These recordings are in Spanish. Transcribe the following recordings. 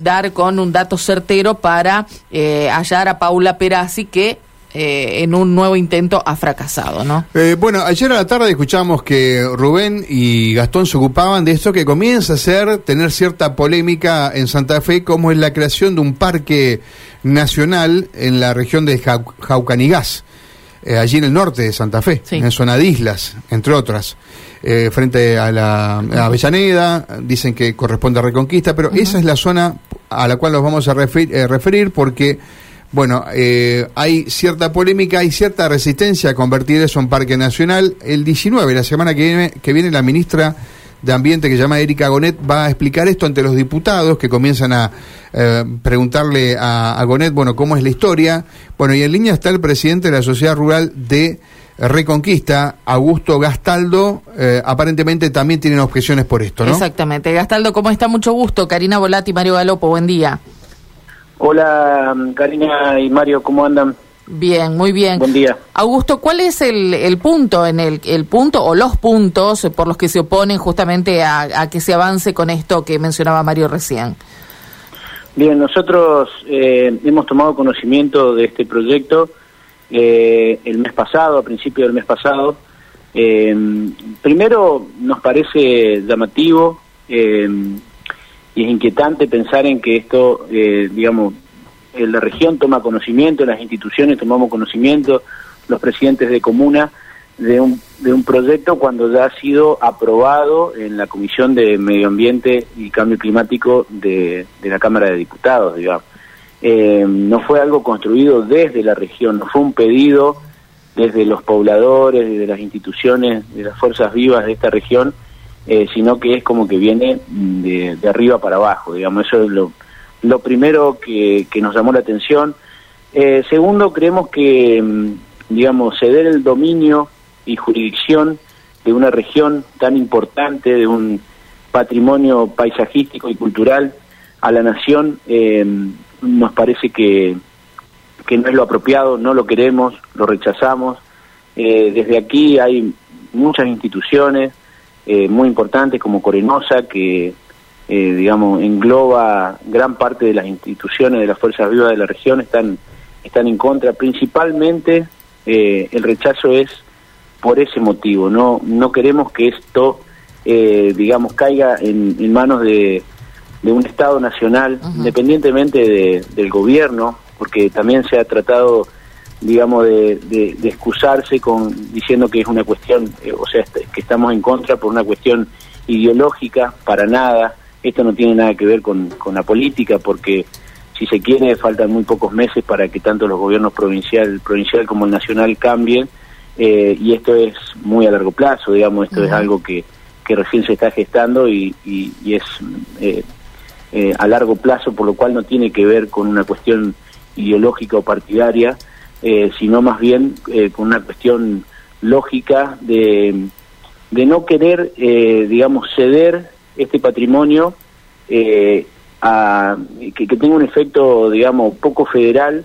dar con un dato certero para eh, hallar a Paula Perazzi que eh, en un nuevo intento ha fracasado, ¿no? Eh, bueno, ayer a la tarde escuchamos que Rubén y Gastón se ocupaban de esto que comienza a ser, tener cierta polémica en Santa Fe, como es la creación de un parque nacional en la región de Jaucanigás. Eh, allí en el norte de Santa Fe, en zona de islas, entre otras, eh, frente a la Avellaneda, dicen que corresponde a Reconquista, pero esa es la zona a la cual nos vamos a eh, referir porque, bueno, hay cierta polémica, hay cierta resistencia a convertir eso en parque nacional. El 19, la semana que viene, que viene la ministra de Ambiente que se llama Erika Gonet va a explicar esto ante los diputados que comienzan a eh, preguntarle a, Gonet, bueno, cómo es la historia. Bueno, y en línea está el presidente de la Sociedad Rural de Reconquista, Augusto Gastaldo, eh, aparentemente también tienen objeciones por esto, ¿no? Exactamente. Gastaldo, ¿cómo está? Mucho gusto. Karina Volati, Mario Galopo, buen día. Hola, Karina y Mario, ¿cómo andan? Bien, muy bien. Buen día. Augusto, ¿cuál es el, el punto en el, el punto o los puntos por los que se oponen justamente a, que se avance con esto que mencionaba Mario recién? Bien, nosotros eh, hemos tomado conocimiento de este proyecto eh, el mes pasado, a principio del mes pasado. Eh, primero, nos parece llamativo y es inquietante pensar en que esto, digamos, la región toma conocimiento, las instituciones tomamos conocimiento, los presidentes de comuna, de un, de un proyecto cuando ya ha sido aprobado en la Comisión de Medio Ambiente y Cambio Climático de, la Cámara de Diputados, digamos. Eh, no fue algo construido desde la región, no fue un pedido desde los pobladores, desde las instituciones, de las fuerzas vivas de esta región, eh, sino que es como que viene de, de arriba para abajo, digamos, eso es lo, lo primero que, nos llamó la atención. Eh, segundo, creemos que, mm, digamos, ceder el dominio y jurisdicción de una región tan importante, de un patrimonio paisajístico y cultural a la nación, eh, nos parece que, que no es lo apropiado, no lo queremos, lo rechazamos. Eh, desde aquí hay muchas instituciones muy importantes como Corenosa que eh, digamos, engloba gran parte de las instituciones de las fuerzas vivas de la región están, están en contra. Principalmente eh, el rechazo es por ese motivo. No, no queremos que esto, eh, digamos, caiga en, manos de, de, un Estado nacional, independientemente del gobierno, porque también se ha tratado digamos, de, de, de, excusarse con diciendo que es una cuestión, o sea, que estamos en contra por una cuestión ideológica, para nada. Esto no tiene nada que ver con, la política, porque si se quiere faltan muy pocos meses para que tanto los gobiernos provincial, provincial como el nacional cambien, eh, y esto es muy a largo plazo, digamos, esto es algo que, que recién se está gestando y, y, es eh, eh, a largo plazo, por lo cual no tiene que ver con una cuestión ideológica o partidaria, sino más bien con una cuestión lógica de, de no querer, digamos, ceder este patrimonio eh, a, que, tenga un efecto, digamos, poco federal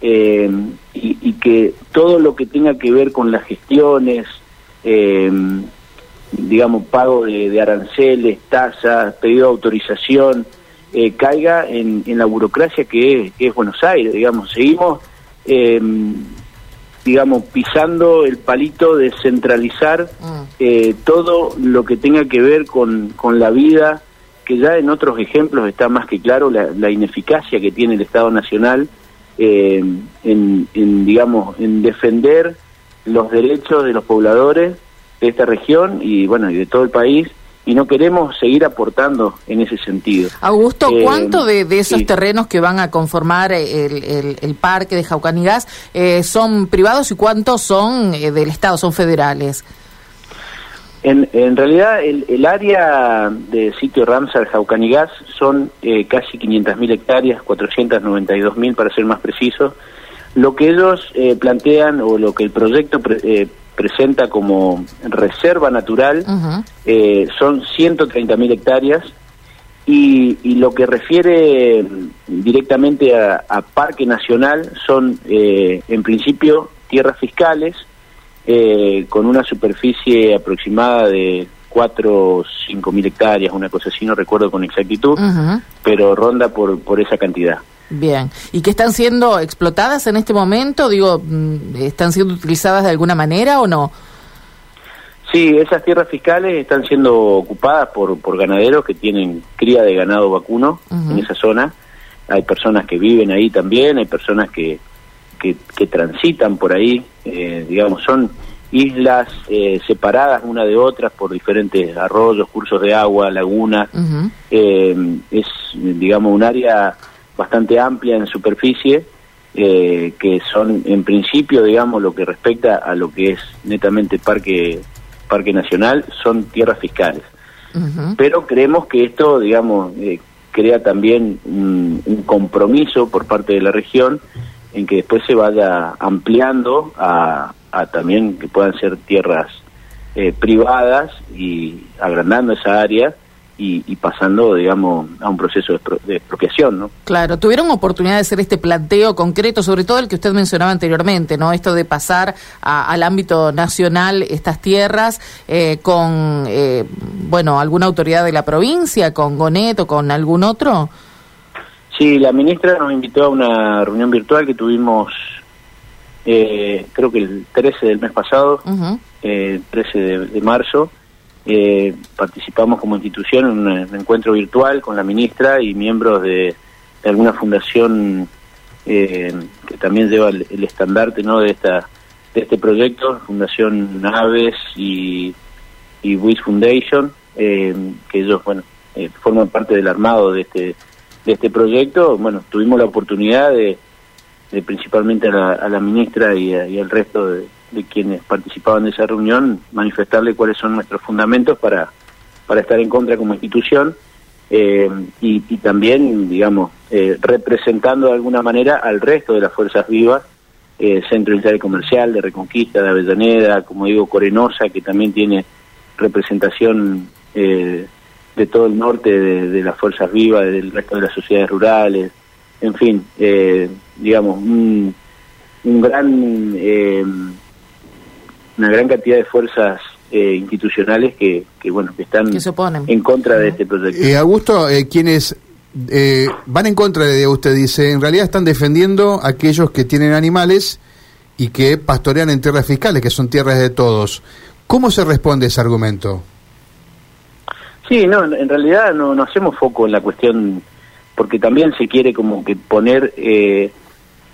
eh, y, que todo lo que tenga que ver con las gestiones, eh, digamos, pago de, aranceles, tasas, pedido de autorización, caiga en, la burocracia que es, Buenos Aires, digamos, seguimos digamos, pisando el palito de centralizar mm. eh, todo lo que tenga que ver con, con, la vida, que ya en otros ejemplos está más que claro la, ineficacia que tiene el Estado Nacional eh, en, en, digamos, en defender los derechos de los pobladores de esta región y, bueno, y de todo el país y no queremos seguir aportando en ese sentido. Augusto, eh, ¿cuánto de, esos terrenos que van a conformar el, parque de Jaucanigás eh, son privados y cuántos son eh, del Estado, son federales? En, en realidad el, área de sitio Ramsar Jaucanigás son casi 500.000 hectáreas, 492.000 para ser más precisos. Lo que ellos plantean o lo que el proyecto presenta como reserva natural eh, son 130.000 hectáreas y, lo que refiere directamente a, Parque Nacional son eh, en principio tierras fiscales eh, con una superficie aproximada de 4 o 5 mil hectáreas, una cosa así, no recuerdo con exactitud, pero ronda por, por esa cantidad. Bien. ¿Y que están siendo explotadas en este momento? Digo, mm, ¿están siendo utilizadas de alguna manera o no? Sí, esas tierras fiscales están siendo ocupadas por, por ganaderos que tienen cría de ganado vacuno en esa zona. Hay personas que viven ahí también, hay personas que, que, transitan por ahí, eh, digamos, son islas eh, separadas una de otras por diferentes arroyos, cursos de agua, lagunas. Eh, es, digamos, un área bastante amplia en superficie, que son, en principio, digamos, lo que respecta a lo que es netamente parque Parque Nacional son tierras fiscales. Pero creemos que esto, digamos, eh, crea también un, compromiso por parte de la región en que después se vaya ampliando a, también que puedan ser tierras eh, privadas y agrandando esa área y, pasando, digamos, a un proceso de, expropiación, ¿no? Claro, tuvieron oportunidad de hacer este planteo concreto, sobre todo el que usted mencionaba anteriormente, ¿no? Esto de pasar al ámbito nacional estas tierras eh, con, eh, bueno, alguna autoridad de la provincia, con Gonet o con algún otro. Sí, la ministra nos invitó a una reunión virtual que tuvimos, eh, creo que el 13 del mes pasado, 13 de marzo, eh, participamos como institución en un, encuentro virtual con la ministra y miembros de, alguna fundación eh, que también lleva el, estandarte ¿no? de esta de este proyecto, Fundación Aves y, y WIS Foundation, eh, que ellos bueno eh, forman parte del armado de este de este proyecto. Bueno, tuvimos la oportunidad de, principalmente a la, ministra y, y al resto de, de quienes participaban de esa reunión, manifestarle cuáles son nuestros fundamentos para, para estar en contra como institución eh, y, también, digamos, eh, representando de alguna manera al resto de las fuerzas vivas, eh, Centro Industrial Comercial, de Reconquista, de Avellaneda, como digo, Corenosa, que también tiene representación de todo el norte de, las fuerzas vivas, del resto de las sociedades rurales, en fin, digamos, un, un gran una gran cantidad de fuerzas eh, institucionales que, que, bueno que están en contra de este proyecto. Eh, Augusto, eh, quienes eh, van en contra de usted dice, en realidad están defendiendo a aquellos que tienen animales y que pastorean en tierras fiscales, que son tierras de todos. ¿Cómo se responde ese argumento? Sí, no, en realidad no, no hacemos foco en la cuestión, porque también se quiere como que poner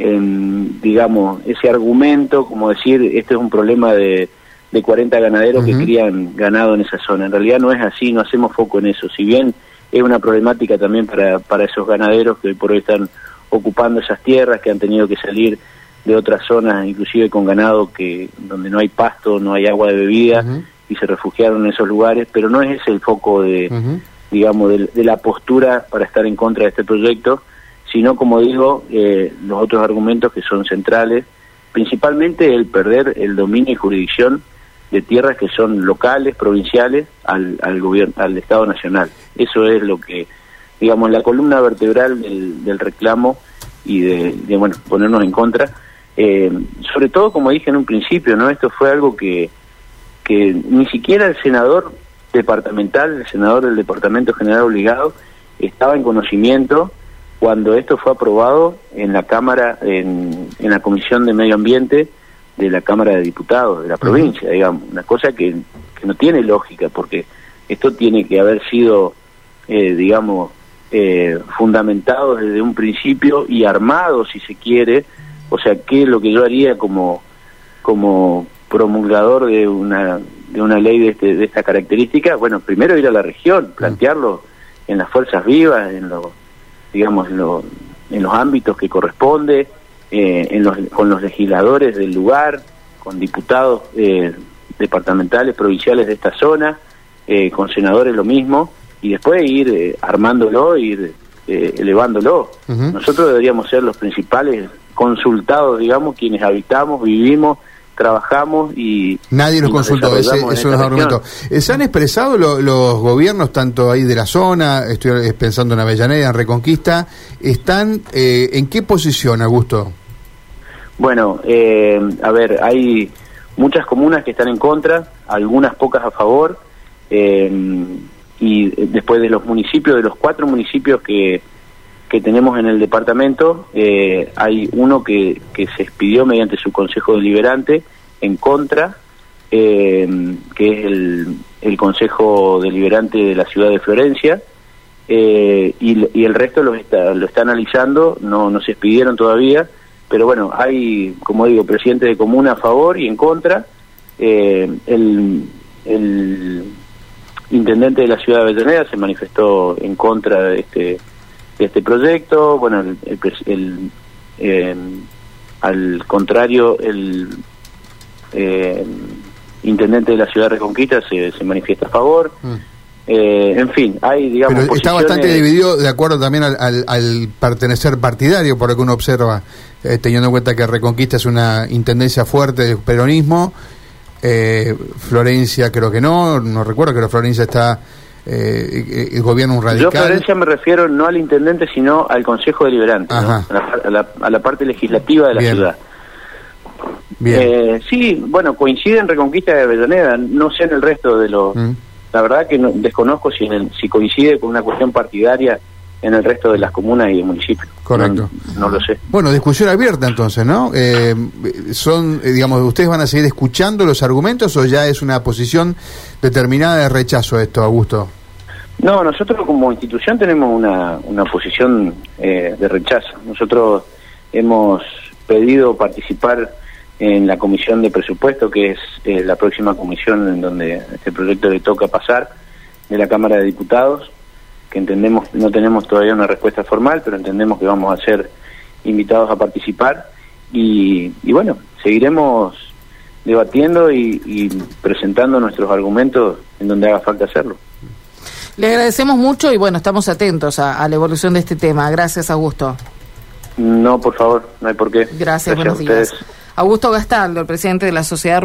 eh, digamos, ese argumento, como decir, este es un problema de, de 40 ganaderos que crían ganado en esa zona. En realidad no es así, no hacemos foco en eso. Si bien es una problemática también para, para esos ganaderos que hoy por hoy están ocupando esas tierras, que han tenido que salir de otras zonas, inclusive con ganado que donde no hay pasto, no hay agua de bebida, y se refugiaron en esos lugares, pero no es ese el foco de, digamos, de, la postura para estar en contra de este proyecto, sino, como digo, eh, los otros argumentos que son centrales, principalmente el perder el dominio y jurisdicción de tierras que son locales, provinciales, al, al gobierno, al Estado Nacional. Eso es lo que, digamos, la columna vertebral del, reclamo y de, bueno, ponernos en contra. Eh, sobre todo, como dije en un principio, no, esto fue algo que que ni siquiera el senador departamental, el senador del Departamento General Obligado, estaba en conocimiento cuando esto fue aprobado en la Cámara, en, en la Comisión de Medio Ambiente de la Cámara de Diputados de la provincia, digamos, una cosa que, que, no tiene lógica, porque esto tiene que haber sido, eh, digamos, eh, fundamentado desde un principio y armado, si se quiere, o sea, ¿qué es lo que yo haría como, como promulgador de una, de una ley de, este, de esta característica? Bueno, primero ir a la región, plantearlo en las fuerzas vivas, en los digamos, en, en los ámbitos que corresponde, eh, en los, con los legisladores del lugar, con diputados eh, departamentales, provinciales de esta zona, eh, con senadores lo mismo, y después ir armándolo, ir elevándolo. Nosotros deberíamos ser los principales consultados, digamos, quienes habitamos, vivimos trabajamos y... Nadie nos consultó, ese, es argumento. Eh, ¿Se han expresado los gobiernos, tanto ahí de la zona, estoy pensando en Avellaneda, en Reconquista, están eh, en qué posición, Augusto? Bueno, eh, a ver, hay muchas comunas que están en contra, algunas pocas a favor, y después de los municipios, de los cuatro municipios que, que tenemos en el departamento, hay uno que, que se expidió mediante su consejo deliberante en contra, que es el, el consejo deliberante de la ciudad de Florencia, eh, y, el resto lo está, lo está analizando, no, no se expidieron todavía, pero bueno, hay, como digo, presidente de comuna a favor y en contra. Eh, el, el, intendente de la ciudad de Avellaneda se manifestó en contra de este, este proyecto, bueno, el, eh, al contrario, el intendente de la ciudad de Reconquista se, se manifiesta a favor. Mm. Eh, en fin, hay, digamos. Pero está bastante dividido de acuerdo también al, al, pertenecer partidario, por lo que uno observa, eh, teniendo en cuenta que Reconquista es una intendencia fuerte del peronismo. Eh, Florencia, creo que no, no recuerdo, que Florencia está. El gobierno radical. Yo, Florencia, me refiero no al intendente, sino al Consejo Deliberante, a, la, a, la, parte legislativa de la ciudad. Bien. sí, bueno, coincide en Reconquista de Avellaneda, no sé en el resto de los. Mm. La verdad que desconozco si, si coincide con una cuestión partidaria en el resto de las comunas y municipios. Correcto. No, lo sé. Bueno, discusión abierta entonces, ¿no? Eh, son, eh, digamos, ¿ustedes van a seguir escuchando los argumentos o ya es una posición determinada de rechazo esto, Augusto? No, nosotros como institución tenemos una, una posición eh, de rechazo. Nosotros hemos pedido participar en la comisión de presupuesto, que es eh, la próxima comisión en donde este proyecto le toca pasar, de la Cámara de Diputados, que entendemos, no tenemos todavía una respuesta formal, pero entendemos que vamos a ser invitados a participar y, bueno, seguiremos debatiendo y, presentando nuestros argumentos en donde haga falta hacerlo. Le agradecemos mucho y bueno, estamos atentos a, la evolución de este tema. Gracias, Augusto. No, por favor, no hay por qué. Gracias, buenos días. Augusto Gastaldo, el presidente de la Sociedad